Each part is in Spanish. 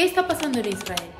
¿Qué está pasando en Israel?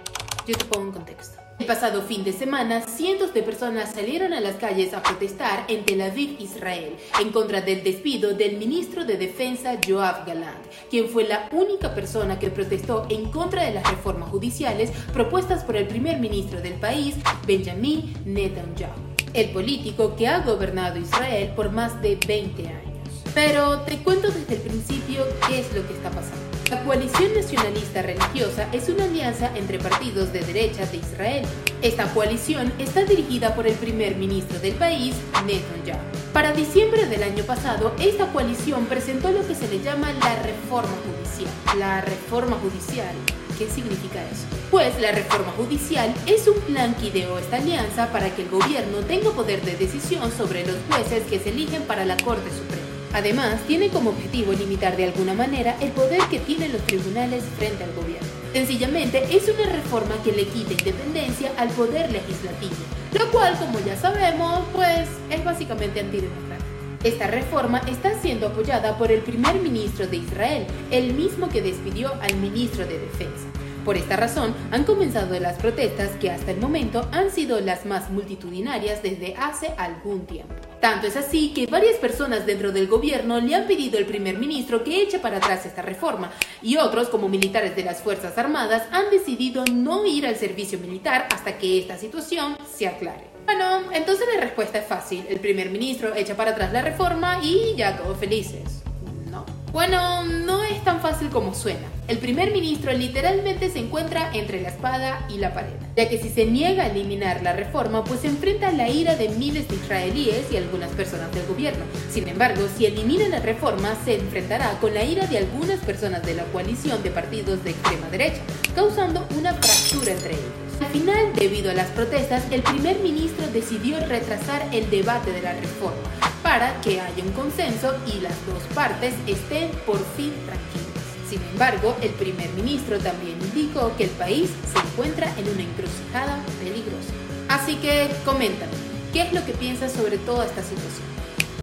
Yo te pongo en contexto. El pasado fin de semana, cientos de personas salieron a las calles a protestar en Tel Aviv, Israel, en contra del despido del ministro de Defensa Joab Galant, quien fue la única persona que protestó en contra de las reformas judiciales propuestas por el primer ministro del país, Benjamin Netanyahu, el político que ha gobernado Israel por más de 20 años. Pero te cuento desde el principio qué es lo que está pasando. La coalición nacionalista religiosa es una alianza entre partidos de derecha de Israel. Esta coalición está dirigida por el primer ministro del país, Netanyahu. Para diciembre del año pasado, esta coalición presentó lo que se le llama la reforma judicial. La reforma judicial ¿Qué significa eso? Pues la reforma judicial es un plan que ideó esta alianza para que el gobierno tenga poder de decisión sobre los jueces que se eligen para la Corte Suprema. Además, tiene como objetivo limitar de alguna manera el poder que tienen los tribunales frente al gobierno. Sencillamente, es una reforma que le quita independencia al poder legislativo, lo cual, como ya sabemos, pues es básicamente antidemocrático. Esta reforma está siendo apoyada por el primer ministro de Israel, el mismo que despidió al ministro de Defensa. Por esta razón, han comenzado las protestas que hasta el momento han sido las más multitudinarias desde hace algún tiempo. Tanto es así que varias personas dentro del gobierno le han pedido al primer ministro que eche para atrás esta reforma y otros, como militares de las Fuerzas Armadas, han decidido no ir al servicio militar hasta que esta situación se aclare. Bueno, entonces la respuesta es fácil. El primer ministro echa para atrás la reforma y ya todos felices. No. Bueno, no es tan fácil como suena. El primer ministro literalmente se encuentra entre la espada y la pared, ya que si se niega a eliminar la reforma, pues se enfrenta a la ira de miles de israelíes y algunas personas del gobierno. Sin embargo, si elimina la reforma, se enfrentará con la ira de algunas personas de la coalición de partidos de extrema derecha, causando una fractura entre ellos. Al final, debido a las protestas, el primer ministro decidió retrasar el debate de la reforma para que haya un consenso y las dos partes estén por fin tranquilas. Sin embargo, el primer ministro también indicó que el país se encuentra en una encrucijada peligrosa. Así que coméntame, ¿qué es lo que piensas sobre toda esta situación?